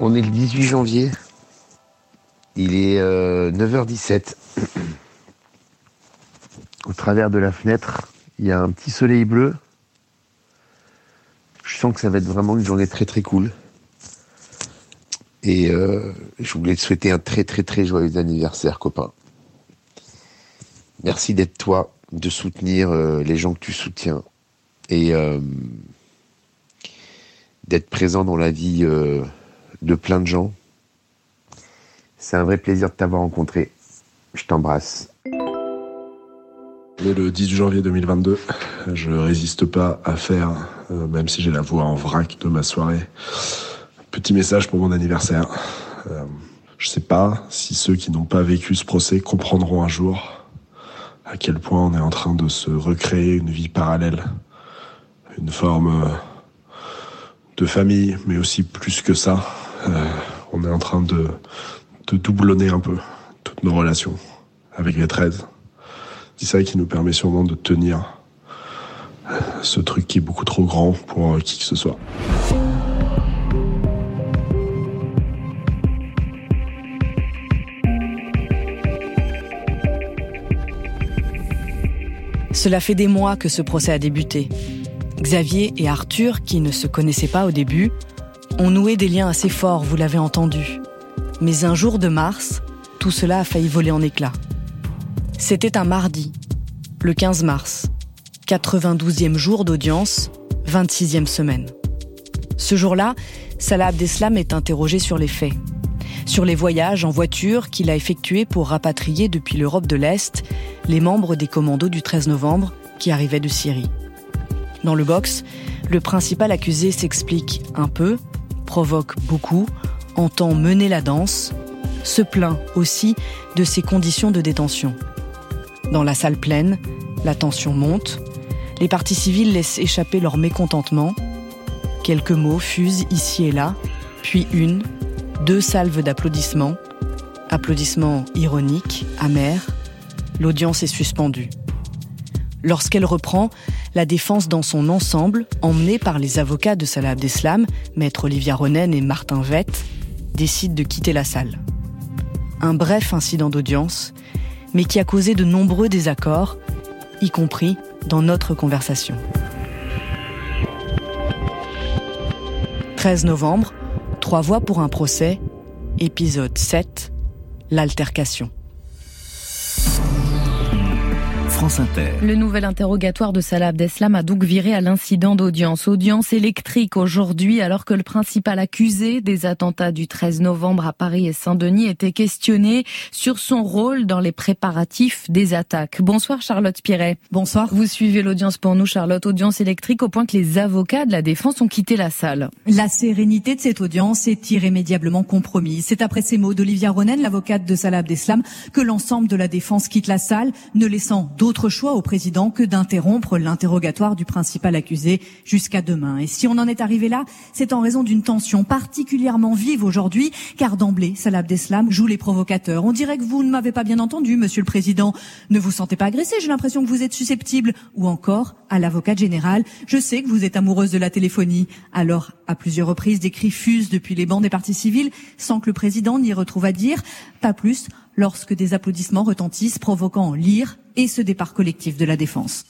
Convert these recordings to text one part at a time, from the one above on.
On est le 18 janvier. Il est 9h17. Euh, Au travers de la fenêtre, il y a un petit soleil bleu. Je sens que ça va être vraiment une journée très très cool. Et euh, je voulais te souhaiter un très très très joyeux anniversaire, copain. Merci d'être toi, de soutenir euh, les gens que tu soutiens et d'être présent dans la vie de plein de gens. C'est un vrai plaisir de t'avoir rencontré. Je t'embrasse. le 18 janvier 2022. Je résiste pas à faire, euh, même si j'ai la voix en vrac de ma soirée. Petit message pour mon anniversaire. Euh, je sais pas si ceux qui n'ont pas vécu ce procès comprendront un jour à quel point on est en train de se recréer une vie parallèle, une forme euh, de famille, mais aussi plus que ça, on est en train de, de doublonner un peu toutes nos relations avec les 13. C'est ça qui nous permet sûrement de tenir euh, ce truc qui est beaucoup trop grand pour euh, qui que ce soit. Cela fait des mois que ce procès a débuté. Xavier et Arthur, qui ne se connaissaient pas au début, ont noué des liens assez forts, vous l'avez entendu. Mais un jour de mars, tout cela a failli voler en éclats. C'était un mardi, le 15 mars, 92e jour d'audience, 26e semaine. Ce jour-là, Salah Abdeslam est interrogé sur les faits, sur les voyages en voiture qu'il a effectués pour rapatrier depuis l'Europe de l'Est les membres des commandos du 13 novembre qui arrivaient de Syrie. Dans le box, le principal accusé s'explique un peu, provoque beaucoup, entend mener la danse, se plaint aussi de ses conditions de détention. Dans la salle pleine, la tension monte, les parties civiles laissent échapper leur mécontentement, quelques mots fusent ici et là, puis une, deux salves d'applaudissements, applaudissements ironiques, amers, l'audience est suspendue. Lorsqu'elle reprend, la défense dans son ensemble, emmenée par les avocats de Salah Abdeslam, maître Olivia Ronen et Martin Vett, décide de quitter la salle. Un bref incident d'audience, mais qui a causé de nombreux désaccords, y compris dans notre conversation. 13 novembre, Trois voix pour un procès, épisode 7, l'altercation. Le nouvel interrogatoire de Salah Abdeslam a donc viré à l'incident d'audience. Audience électrique aujourd'hui alors que le principal accusé des attentats du 13 novembre à Paris et Saint-Denis était questionné sur son rôle dans les préparatifs des attaques. Bonsoir Charlotte Piret. Bonsoir. Vous suivez l'audience pour nous Charlotte. Audience électrique au point que les avocats de la défense ont quitté la salle. La sérénité de cette audience est irrémédiablement compromise. C'est après ces mots d'Olivia Ronen, l'avocate de Salah Abdeslam, que l'ensemble de la défense quitte la salle, ne laissant d'autres autre choix au président que d'interrompre l'interrogatoire du principal accusé jusqu'à demain. Et si on en est arrivé là, c'est en raison d'une tension particulièrement vive aujourd'hui, car d'emblée, Salah Abdeslam joue les provocateurs. On dirait que vous ne m'avez pas bien entendu, monsieur le président. Ne vous sentez pas agressé, j'ai l'impression que vous êtes susceptible. Ou encore, à l'avocat général, je sais que vous êtes amoureuse de la téléphonie. Alors, à plusieurs reprises, des cris fusent depuis les bancs des partis civils, sans que le président n'y retrouve à dire, pas plus lorsque des applaudissements retentissent, provoquant l'ire et ce départ collectif de la défense.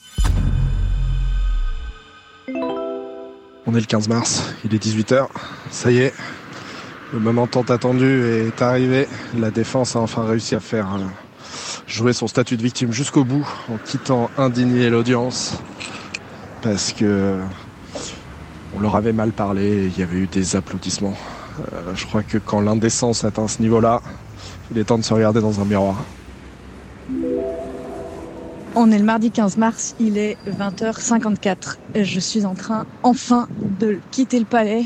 On est le 15 mars, il est 18h, ça y est, le moment tant attendu est arrivé. La défense a enfin réussi à faire euh, jouer son statut de victime jusqu'au bout en quittant indigné l'audience parce que on leur avait mal parlé il y avait eu des applaudissements. Euh, je crois que quand l'indécence atteint ce niveau-là, il est temps de se regarder dans un miroir. On est le mardi 15 mars, il est 20h54. Je suis en train enfin de quitter le palais.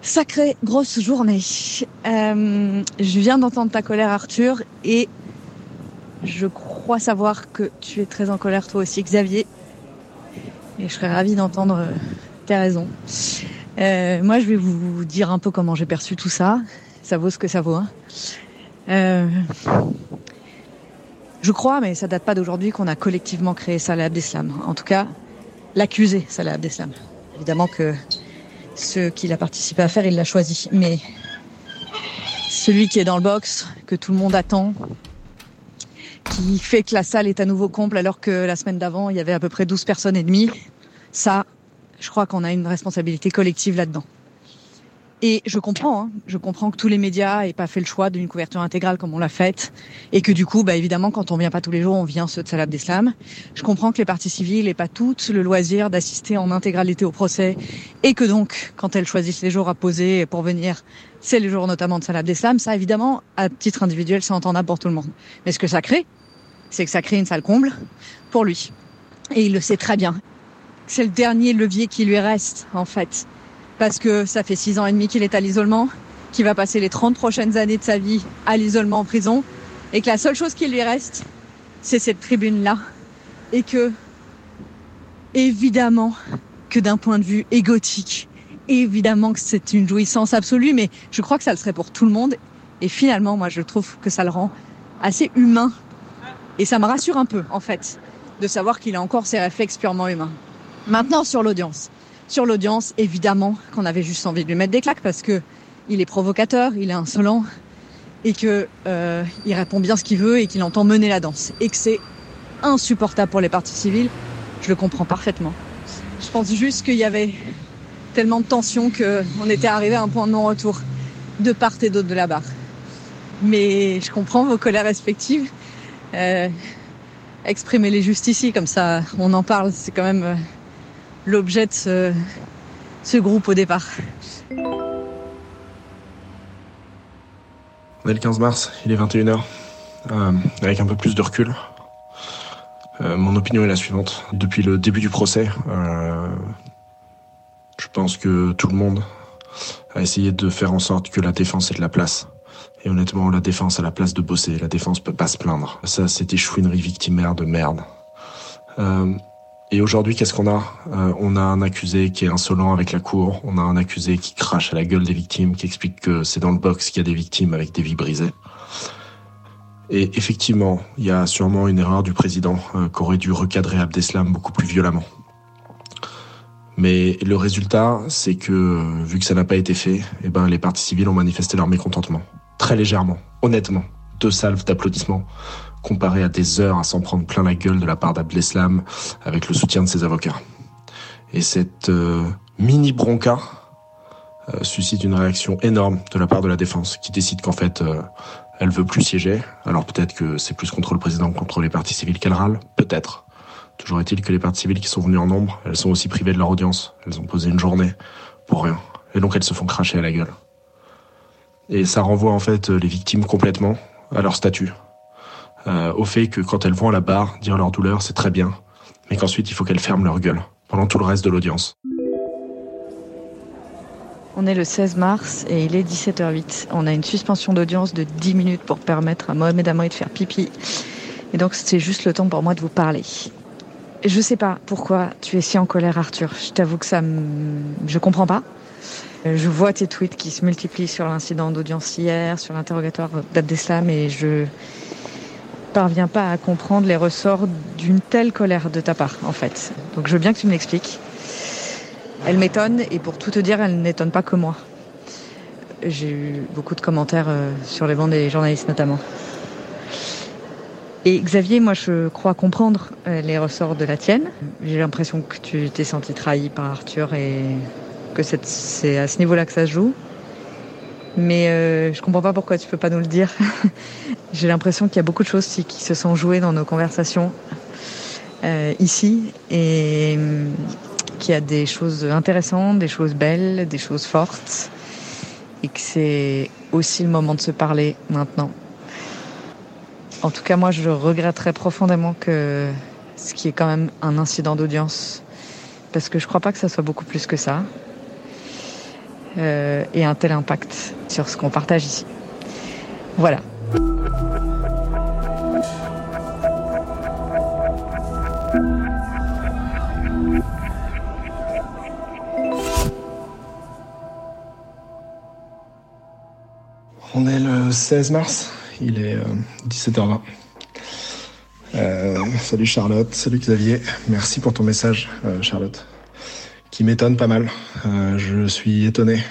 Sacrée grosse journée. Euh, je viens d'entendre ta colère Arthur et je crois savoir que tu es très en colère toi aussi Xavier. Et je serais ravie d'entendre euh, tes raisons. Euh, moi je vais vous dire un peu comment j'ai perçu tout ça. Ça vaut ce que ça vaut. Hein. Je crois, mais ça date pas d'aujourd'hui, qu'on a collectivement créé Salah Abdeslam. En tout cas, l'accusé Salah Abdeslam. Évidemment que ce qu'il a participé à faire, il l'a choisi. Mais celui qui est dans le box, que tout le monde attend, qui fait que la salle est à nouveau comble alors que la semaine d'avant, il y avait à peu près 12 personnes et demie, ça, je crois qu'on a une responsabilité collective là-dedans. Et je comprends, hein, je comprends que tous les médias aient pas fait le choix d'une couverture intégrale comme on l'a faite, et que du coup, bah évidemment, quand on vient pas tous les jours, on vient ceux de Salah d'Islam. Je comprends que les parties civiles n'aient pas toutes le loisir d'assister en intégralité au procès, et que donc, quand elles choisissent les jours à poser pour venir, c'est les jours notamment de Salah d'Islam. Ça, évidemment, à titre individuel, c'est entendable pour tout le monde. Mais ce que ça crée, c'est que ça crée une salle comble pour lui, et il le sait très bien. C'est le dernier levier qui lui reste, en fait parce que ça fait six ans et demi qu'il est à l'isolement, qu'il va passer les 30 prochaines années de sa vie à l'isolement en prison, et que la seule chose qui lui reste, c'est cette tribune-là. Et que, évidemment, que d'un point de vue égotique, évidemment que c'est une jouissance absolue, mais je crois que ça le serait pour tout le monde. Et finalement, moi, je trouve que ça le rend assez humain. Et ça me rassure un peu, en fait, de savoir qu'il a encore ses réflexes purement humains. Maintenant, sur l'audience sur l'audience, évidemment qu'on avait juste envie de lui mettre des claques parce que il est provocateur, il est insolent et que euh, il répond bien ce qu'il veut et qu'il entend mener la danse et que c'est insupportable pour les parties civiles. Je le comprends parfaitement. Je pense juste qu'il y avait tellement de tension qu'on était arrivé à un point de non-retour de part et d'autre de la barre. Mais je comprends vos colères respectives. Euh, Exprimez-les juste ici, comme ça on en parle. C'est quand même euh, l'objet de ce, groupe au départ. On est le 15 mars, il est 21h. Euh, avec un peu plus de recul, euh, mon opinion est la suivante. Depuis le début du procès, euh, je pense que tout le monde a essayé de faire en sorte que la défense ait de la place. Et honnêtement, la défense a la place de bosser. La défense peut pas se plaindre. Ça, c'était chouinerie victimaire de merde. Et aujourd'hui, qu'est-ce qu'on a? Euh, On a un accusé qui est insolent avec la cour, on a un accusé qui crache à la gueule des victimes, qui explique que c'est dans le box qu'il y a des victimes avec des vies brisées. Et effectivement, il y a sûrement une erreur du président euh, qui aurait dû recadrer Abdeslam beaucoup plus violemment. Mais le résultat, c'est que vu que ça n'a pas été fait, eh ben les parties civiles ont manifesté leur mécontentement, très légèrement, honnêtement, deux salves d'applaudissements comparé à des heures à s'en prendre plein la gueule de la part d'Abdeslam avec le soutien de ses avocats. Et cette euh, mini bronca euh, suscite une réaction énorme de la part de la défense qui décide qu'en fait euh, elle veut plus siéger. Alors peut-être que c'est plus contre le président que contre les partis civils qu'elle râle, peut-être. Toujours est-il que les partis civils qui sont venus en nombre, elles sont aussi privées de leur audience. Elles ont posé une journée pour rien. Et donc elles se font cracher à la gueule. Et ça renvoie en fait les victimes complètement à leur statut. Euh, au fait que quand elles vont à la barre dire leur douleur, c'est très bien, mais qu'ensuite il faut qu'elles ferment leur gueule pendant tout le reste de l'audience. On est le 16 mars et il est 17h08. On a une suspension d'audience de 10 minutes pour permettre à Mohamed Amri de faire pipi. Et donc c'est juste le temps pour moi de vous parler. Je sais pas pourquoi tu es si en colère Arthur. Je t'avoue que ça me... je comprends pas. Je vois tes tweets qui se multiplient sur l'incident d'audience hier, sur l'interrogatoire d'Abdeslam et je parviens pas à comprendre les ressorts d'une telle colère de ta part, en fait. Donc je veux bien que tu me l'expliques. Elle m'étonne, et pour tout te dire, elle n'étonne pas que moi. J'ai eu beaucoup de commentaires euh, sur les bancs des journalistes notamment. Et Xavier, moi je crois comprendre euh, les ressorts de la tienne. J'ai l'impression que tu t'es senti trahi par Arthur et que c'est à ce niveau-là que ça se joue. Mais euh, je comprends pas pourquoi tu peux pas nous le dire. J'ai l'impression qu'il y a beaucoup de choses qui se sont jouées dans nos conversations euh, ici et euh, qu'il y a des choses intéressantes, des choses belles, des choses fortes et que c'est aussi le moment de se parler maintenant. En tout cas, moi, je regretterais profondément que ce qui est quand même un incident d'audience, parce que je crois pas que ça soit beaucoup plus que ça. Euh, et un tel impact sur ce qu'on partage ici. Voilà. On est le 16 mars, il est 17h20. Euh, salut Charlotte, salut Xavier, merci pour ton message Charlotte qui m'étonne pas mal. Euh, je suis étonné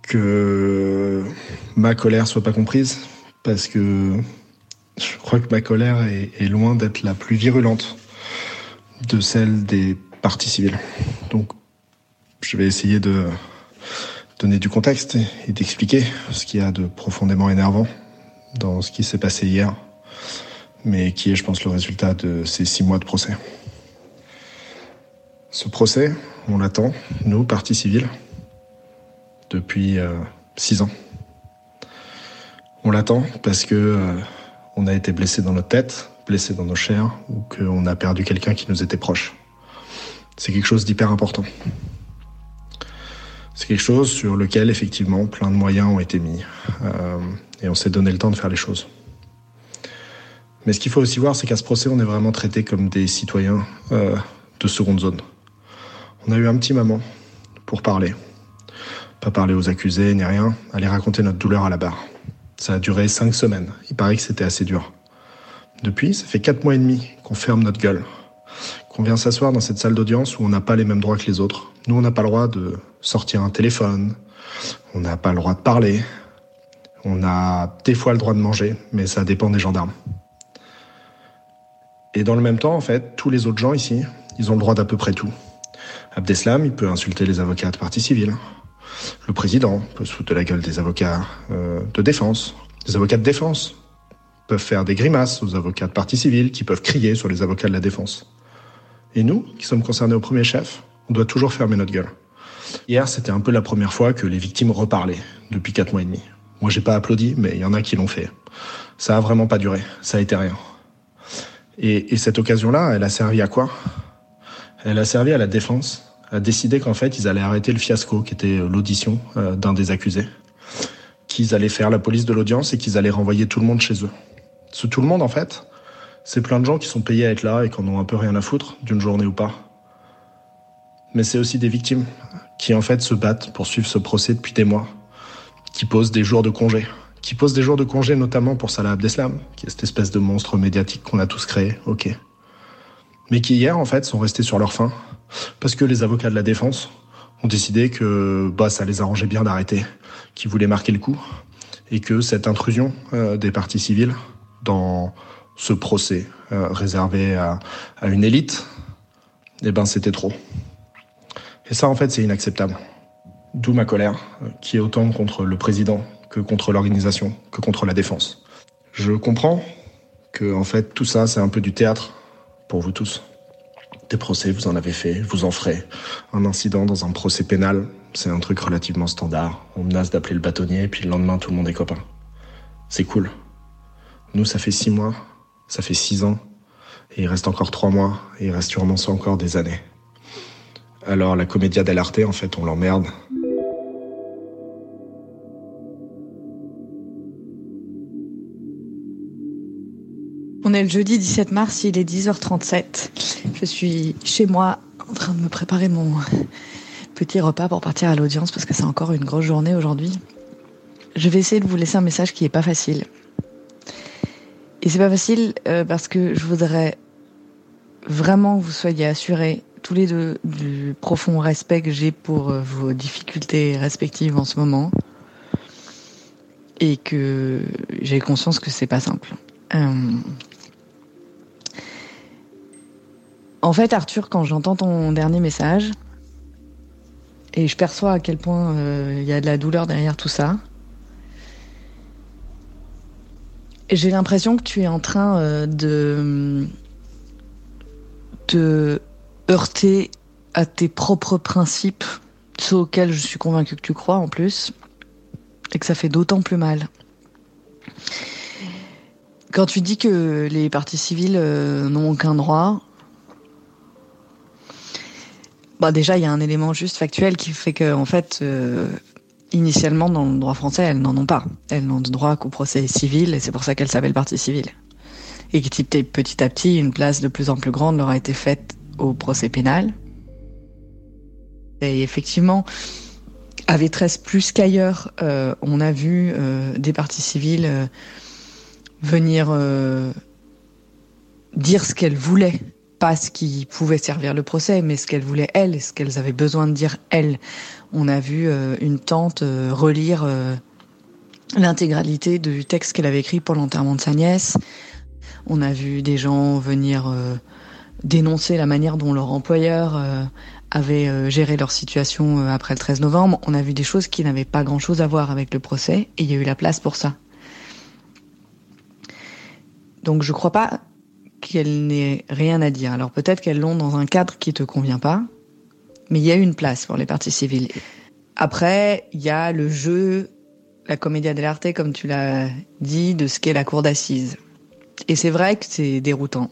que ma colère soit pas comprise, parce que je crois que ma colère est, est loin d'être la plus virulente de celle des partis civils. Donc, je vais essayer de donner du contexte et d'expliquer ce qu'il y a de profondément énervant dans ce qui s'est passé hier, mais qui est, je pense, le résultat de ces six mois de procès. Ce procès, on l'attend, nous, partis civils, depuis euh, six ans. On l'attend parce que euh, on a été blessé dans notre tête, blessé dans nos chairs, ou qu'on a perdu quelqu'un qui nous était proche. C'est quelque chose d'hyper important. C'est quelque chose sur lequel, effectivement, plein de moyens ont été mis. Euh, et on s'est donné le temps de faire les choses. Mais ce qu'il faut aussi voir, c'est qu'à ce procès, on est vraiment traité comme des citoyens de seconde zone. On a eu un petit moment pour parler. Pas parler aux accusés ni rien, aller raconter notre douleur à la barre. Ça a duré cinq semaines. Il paraît que c'était assez dur. Depuis, ça fait quatre mois et demi qu'on ferme notre gueule. Qu'on vient s'asseoir dans cette salle d'audience où on n'a pas les mêmes droits que les autres. Nous, on n'a pas le droit de sortir un téléphone. On n'a pas le droit de parler. On a des fois le droit de manger, mais ça dépend des gendarmes. Et dans le même temps, en fait, tous les autres gens ici, ils ont le droit d'à peu près tout. Abdeslam, il peut insulter les avocats de partie civile. Le président peut se foutre de la gueule des avocats euh, de défense. Les avocats de défense peuvent faire des grimaces aux avocats de partie civile qui peuvent crier sur les avocats de la défense. Et nous, qui sommes concernés au premier chef, on doit toujours fermer notre gueule. Hier, c'était un peu la première fois que les victimes reparlaient depuis quatre mois et demi. Moi, j'ai pas applaudi, mais il y en a qui l'ont fait. Ça a vraiment pas duré. Ça a été rien. Et, et cette occasion-là, elle a servi à quoi? Elle a servi à la défense, à décider qu'en fait, ils allaient arrêter le fiasco qui était l'audition euh, d'un des accusés, qu'ils allaient faire la police de l'audience et qu'ils allaient renvoyer tout le monde chez eux. Ce tout le monde, en fait, c'est plein de gens qui sont payés à être là et qui en ont un peu rien à foutre, d'une journée ou pas. Mais c'est aussi des victimes qui, en fait, se battent pour suivre ce procès depuis des mois qui pose des jours de congé. Qui pose des jours de congé notamment pour Salah Abdeslam, qui est cette espèce de monstre médiatique qu'on a tous créé, ok. Mais qui hier, en fait, sont restés sur leur faim, parce que les avocats de la défense ont décidé que bah, ça les arrangeait bien d'arrêter, qu'ils voulaient marquer le coup, et que cette intrusion euh, des partis civils dans ce procès euh, réservé à, à, une élite, eh ben c'était trop. Et ça, en fait, c'est inacceptable. D'où ma colère, qui est autant contre le président que contre l'organisation, que contre la défense. Je comprends que, en fait, tout ça, c'est un peu du théâtre pour vous tous. Des procès, vous en avez fait, vous en ferez. Un incident dans un procès pénal, c'est un truc relativement standard. On menace d'appeler le bâtonnier, puis le lendemain, tout le monde est copain. C'est cool. Nous, ça fait six mois, ça fait six ans, et il reste encore trois mois, et il reste sûrement encore des années. Alors la comédia dell'arte, en fait, on l'emmerde. On est le jeudi 17 mars, il est 10h37. Je suis chez moi en train de me préparer mon petit repas pour partir à l'audience parce que c'est encore une grosse journée aujourd'hui. Je vais essayer de vous laisser un message qui est pas facile. Et c'est pas facile euh, parce que je voudrais vraiment que vous soyez assurés tous les deux du profond respect que j'ai pour euh, vos difficultés respectives en ce moment et que j'ai conscience que c'est pas simple. Euh, En fait, Arthur, quand j'entends ton dernier message, et je perçois à quel point euh, il y a de la douleur derrière tout ça, j'ai l'impression que tu es en train euh, de te heurter à tes propres principes, ceux auxquels je suis convaincue que tu crois en plus, et que ça fait d'autant plus mal. Quand tu dis que les partis civils euh, n'ont aucun droit, bah déjà, il y a un élément juste factuel qui fait que, en fait, euh, initialement, dans le droit français, elles n'en ont pas. Elles n'ont de droit qu'au procès civil, et c'est pour ça qu'elles s'appellent partie civile. Et que petit à petit, une place de plus en plus grande leur a été faite au procès pénal. Et effectivement, à Vétresse plus qu'ailleurs, euh, on a vu euh, des parties civiles venir dire ce qu'elles voulaient pas ce qui pouvait servir le procès, mais ce qu'elle voulait elle, ce qu'elles avaient besoin de dire elles. On a vu euh, une tante euh, relire euh, l'intégralité du texte qu'elle avait écrit pour l'enterrement de sa nièce. On a vu des gens venir dénoncer la manière dont leur employeur avait géré leur situation après le 13 novembre. On a vu des choses qui n'avaient pas grand-chose à voir avec le procès, et il y a eu la place pour ça. Donc je crois pas qu'elle n'ait rien à dire. Alors peut-être qu'elles l'ont dans un cadre qui te convient pas, mais il y a une place pour les parties civiles. Après, il y a le jeu, la comédia dell'arte, comme tu l'as dit, de ce qu'est la cour d'assises. Et c'est vrai que c'est déroutant.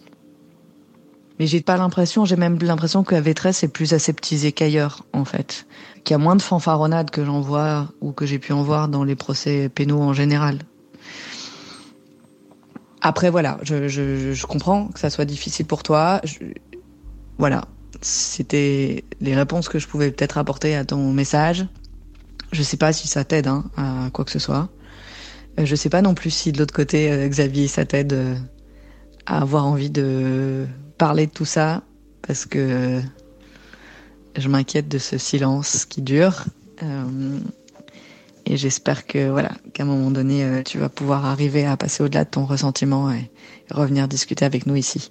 Mais j'ai pas l'impression, j'ai même l'impression que Vétresse est plus aseptisée qu'ailleurs, en fait. Qu'il y a moins de fanfaronnades que j'en vois, ou que j'ai pu en voir dans les procès pénaux en général. Après, voilà, je, je, je, comprends que ça soit difficile pour toi. Voilà, c'était les réponses que je pouvais peut-être apporter à ton message. Je sais pas si ça t'aide hein, à quoi que ce soit. Euh, je sais pas non plus si de l'autre côté, euh, Xavier, ça t'aide euh, à avoir envie de parler de tout ça, parce que je m'inquiète de ce silence qui dure. Et j'espère que voilà, qu'à un moment donné, euh, tu vas pouvoir arriver à passer au-delà de ton ressentiment et revenir discuter avec nous ici.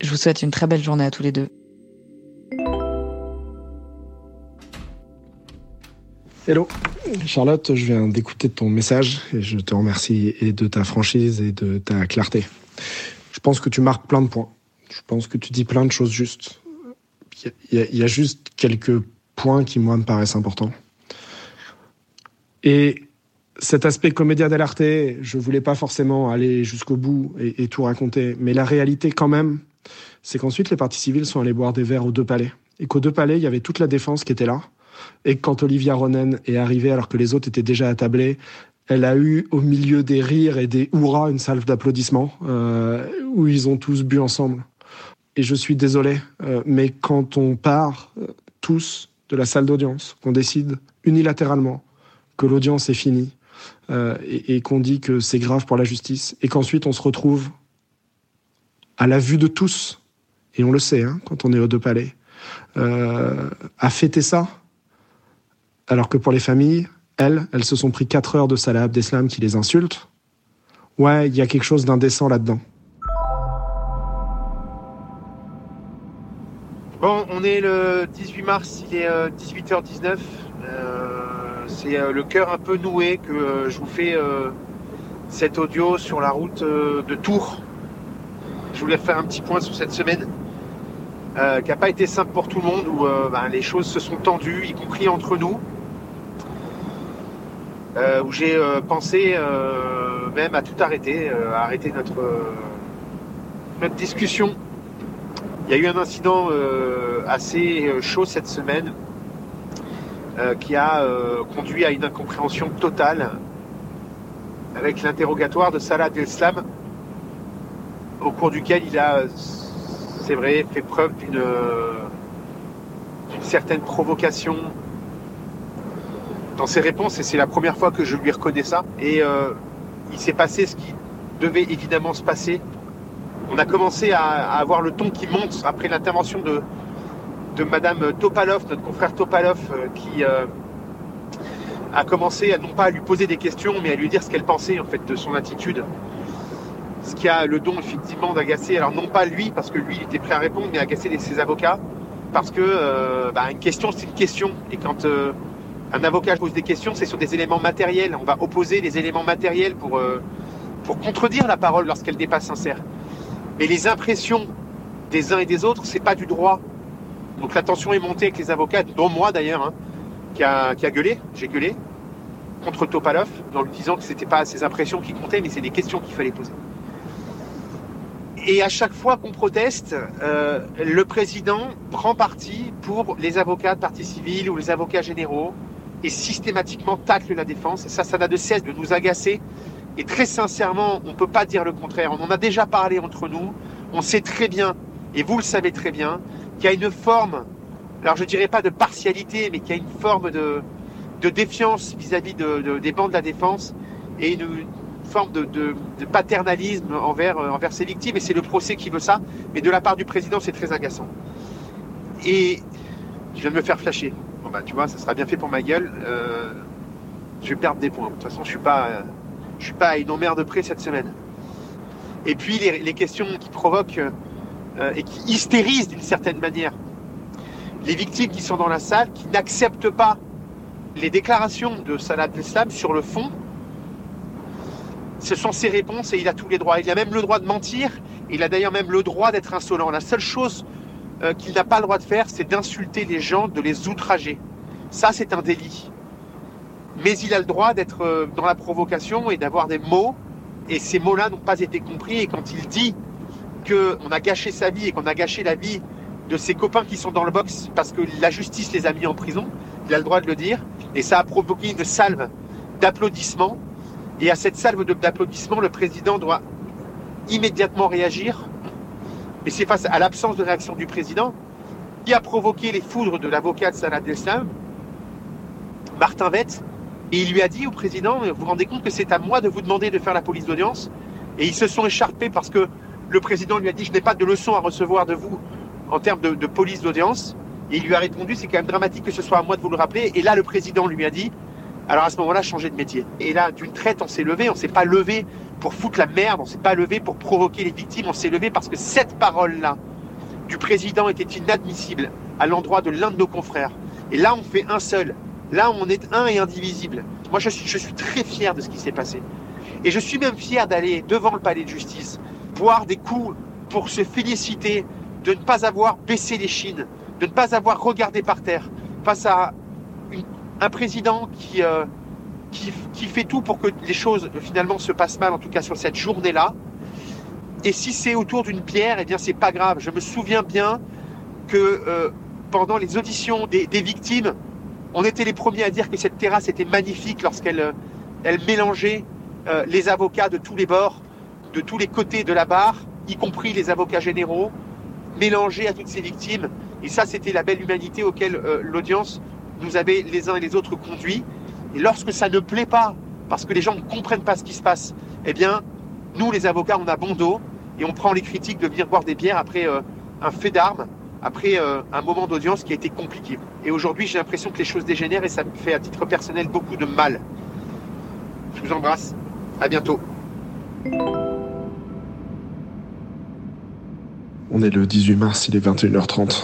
Je vous souhaite une très belle journée à tous les deux. Hello, Charlotte, je viens d'écouter ton message et je te remercie et de ta franchise et de ta clarté. Je pense que tu marques plein de points. Je pense que tu dis plein de choses justes. Il y, y, a juste quelques points qui, moi, me paraissent importants. Et cet aspect comédia dell'arte, je voulais pas forcément aller jusqu'au bout et, tout raconter, mais la réalité quand même, c'est qu'ensuite les partis civils sont allés boire des verres aux deux palais, et qu'aux deux palais il y avait toute la défense qui était là, et quand Olivia Ronen est arrivée alors que les autres étaient déjà attablés, elle a eu au milieu des rires et des hurrahs une salve d'applaudissements euh, où ils ont tous bu ensemble. Et je suis désolé, euh, mais quand on part euh, tous de la salle d'audience, qu'on décide unilatéralement que l'audience est finie euh, et, qu'on dit que c'est grave pour la justice et qu'ensuite on se retrouve à la vue de tous, et on le sait hein, quand on est aux deux palais, euh, à fêter ça, alors que pour les familles, elles, elles se sont pris quatre heures de Salah Abdeslam qui les insulte. Ouais, il y a quelque chose d'indécent là-dedans. Bon, on est le 18 mars, il est 18h19. Euh, c'est euh, le cœur un peu noué que euh, je vous fais euh, cet audio sur la route de Tours. Je voulais faire un petit point sur cette semaine qui n'a pas été simple pour tout le monde, où ben, les choses se sont tendues, y compris entre nous. où j'ai pensé même à tout arrêter, à arrêter notre, notre discussion. Il y a eu un incident assez chaud cette semaine euh, qui a euh, conduit à une incompréhension totale avec l'interrogatoire de Salah Abdeslam, au cours duquel il a, c'est vrai, fait preuve d'une certaine provocation dans ses réponses, et c'est la première fois que je lui reconnais ça. Et euh, il s'est passé ce qui devait évidemment se passer. On a commencé à avoir le ton qui monte après l'intervention de, de Madame Topalov, notre confrère Topalov, euh, qui euh, a commencé à non pas à lui poser des questions, mais à lui dire ce qu'elle pensait en fait de son attitude. Ce qui a le don effectivement d'agacer, alors non pas lui, parce que lui il était prêt à répondre, mais agacer ses avocats, parce que euh, bah, une question c'est une question, et quand un avocat pose des questions, c'est sur des éléments matériels. On va opposer les éléments matériels pour, contredire la parole lorsqu'elle dépasse sincère. Mais les impressions des uns et des autres, c'est pas du droit. Donc la tension est montée avec les avocats, dont moi d'ailleurs, hein, qui, a, qui a gueulé, j'ai gueulé, contre Topalov, en lui disant que ce n'était pas ses impressions qui comptaient, mais c'est des questions qu'il fallait poser. Et à chaque fois qu'on proteste, euh, le président prend parti pour les avocats de partie civile ou les avocats généraux et systématiquement tacle la défense. Ça, ça n'a de cesse de nous agacer. Et très sincèrement, on ne peut pas dire le contraire. On en a déjà parlé entre nous. On sait très bien, et vous le savez très bien, qui a une forme, alors je dirais pas de partialité, mais qui a une forme de, défiance vis-à-vis de, de, des bancs de la défense et une forme de, paternalisme envers, euh, envers ses victimes, et c'est le procès qui veut ça, mais de la part du président, c'est très agaçant. Et je viens de me faire flasher. Bon bah tu vois, ça sera bien fait pour ma gueule. Euh, je vais perdre des points. De toute façon, je suis pas, suis pas à une emmerde près cette semaine. Et puis les, questions qui provoquent euh, et qui hystérisent d'une certaine manière les victimes qui sont dans la salle, qui n'acceptent pas les déclarations de Salah Abdeslam sur le fond, ce sont ses réponses et il a tous les droits. Il a même le droit de mentir, il a d'ailleurs même le droit d'être insolent. La seule chose euh, qu'il n'a pas le droit de faire, c'est d'insulter les gens, de les outrager. Ça, c'est un délit. Mais il a le droit d'être euh, dans la provocation et d'avoir des mots, et ces mots-là n'ont pas été compris. Et quand il dit qu'on a gâché sa vie et qu'on a gâché la vie de ses copains qui sont dans le box parce que la justice les a mis en prison, il a le droit de le dire. Et ça a provoqué une salve d'applaudissements. Et à cette salve d'applaudissements, le président doit immédiatement réagir. Mais c'est face à l'absence de réaction du président qui a provoqué les foudres de l'avocat de Salah Abdeslam, Martin Vett. Et il lui a dit au président, vous vous rendez compte que c'est à moi de vous demander de faire la police d'audience Et ils se sont écharpés parce que le président lui a dit, je n'ai pas de leçon à recevoir de vous en termes de, police d'audience. Et il lui a répondu, c'est quand même dramatique que ce soit à moi de vous le rappeler. Et là, le président lui a dit, alors à ce moment-là, changez de métier. Et là, d'une traite, on s'est levé, on s'est pas levé pour foutre la merde, on s'est pas levé pour provoquer les victimes, on s'est levé parce que cette parole-là du président était inadmissible à l'endroit de l'un de nos confrères. Et là, on fait un seul. Là, on est un et indivisible. Moi, je suis très fier de ce qui s'est passé. Et je suis même fier d'aller devant le palais de justice, boire des coups pour se féliciter de ne pas avoir baissé les chines, de ne pas avoir regardé par terre face à un président qui, euh, qui, fait tout pour que les choses finalement se passent mal, en tout cas sur cette journée-là. Et si c'est autour d'une pierre, eh bien c'est pas grave. Je me souviens bien que euh, pendant les auditions des, victimes, on était les premiers à dire que cette terrasse était magnifique lorsqu'elle euh, mélangeait les avocats de tous les bords, de tous les côtés de la barre, y compris les avocats généraux, mélangés à toutes ces victimes. Et ça, c'était la belle humanité auquel euh, l'audience nous avait les uns et les autres conduits. Et lorsque ça ne plaît pas, parce que les gens ne comprennent pas ce qui se passe, eh bien, nous, les avocats, on a bon dos et on prend les critiques de venir boire des bières après euh, un fait d'armes, après euh, un moment d'audience qui a été compliqué. Et aujourd'hui, j'ai l'impression que les choses dégénèrent et ça me fait à titre personnel beaucoup de mal. Je vous embrasse. À bientôt. On est le 18 mars, il est 21h30.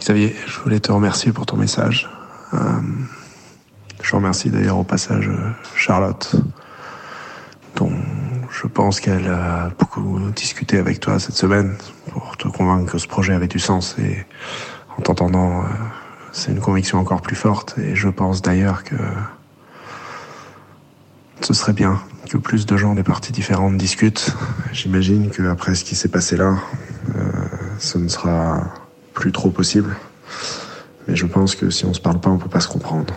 Xavier, je voulais te remercier pour ton message. Euh, je remercie d'ailleurs au passage euh, Charlotte, dont je pense qu'elle a beaucoup discuté avec toi cette semaine pour te convaincre que ce projet avait du sens et en t'entendant, euh, c'est une conviction encore plus forte et je pense d'ailleurs que ce serait bien que plus de gens des parties différentes discutent. J'imagine que après ce qui s'est passé là, euh, ce ne sera plus trop possible. Mais je pense que si on se parle pas, on peut pas se comprendre.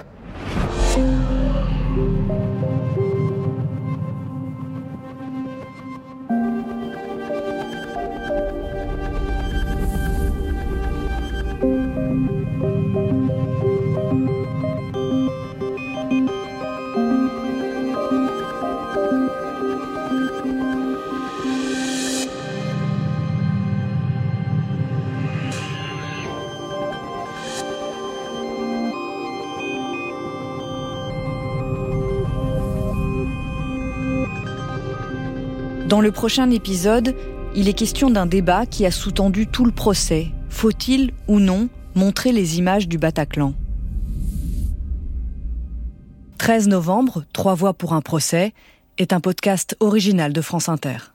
Le prochain épisode, il est question d'un débat qui a sous-tendu tout le procès. Faut-il ou non montrer les images du Bataclan? 13 novembre, Trois voix pour un procès, est un podcast original de France Inter.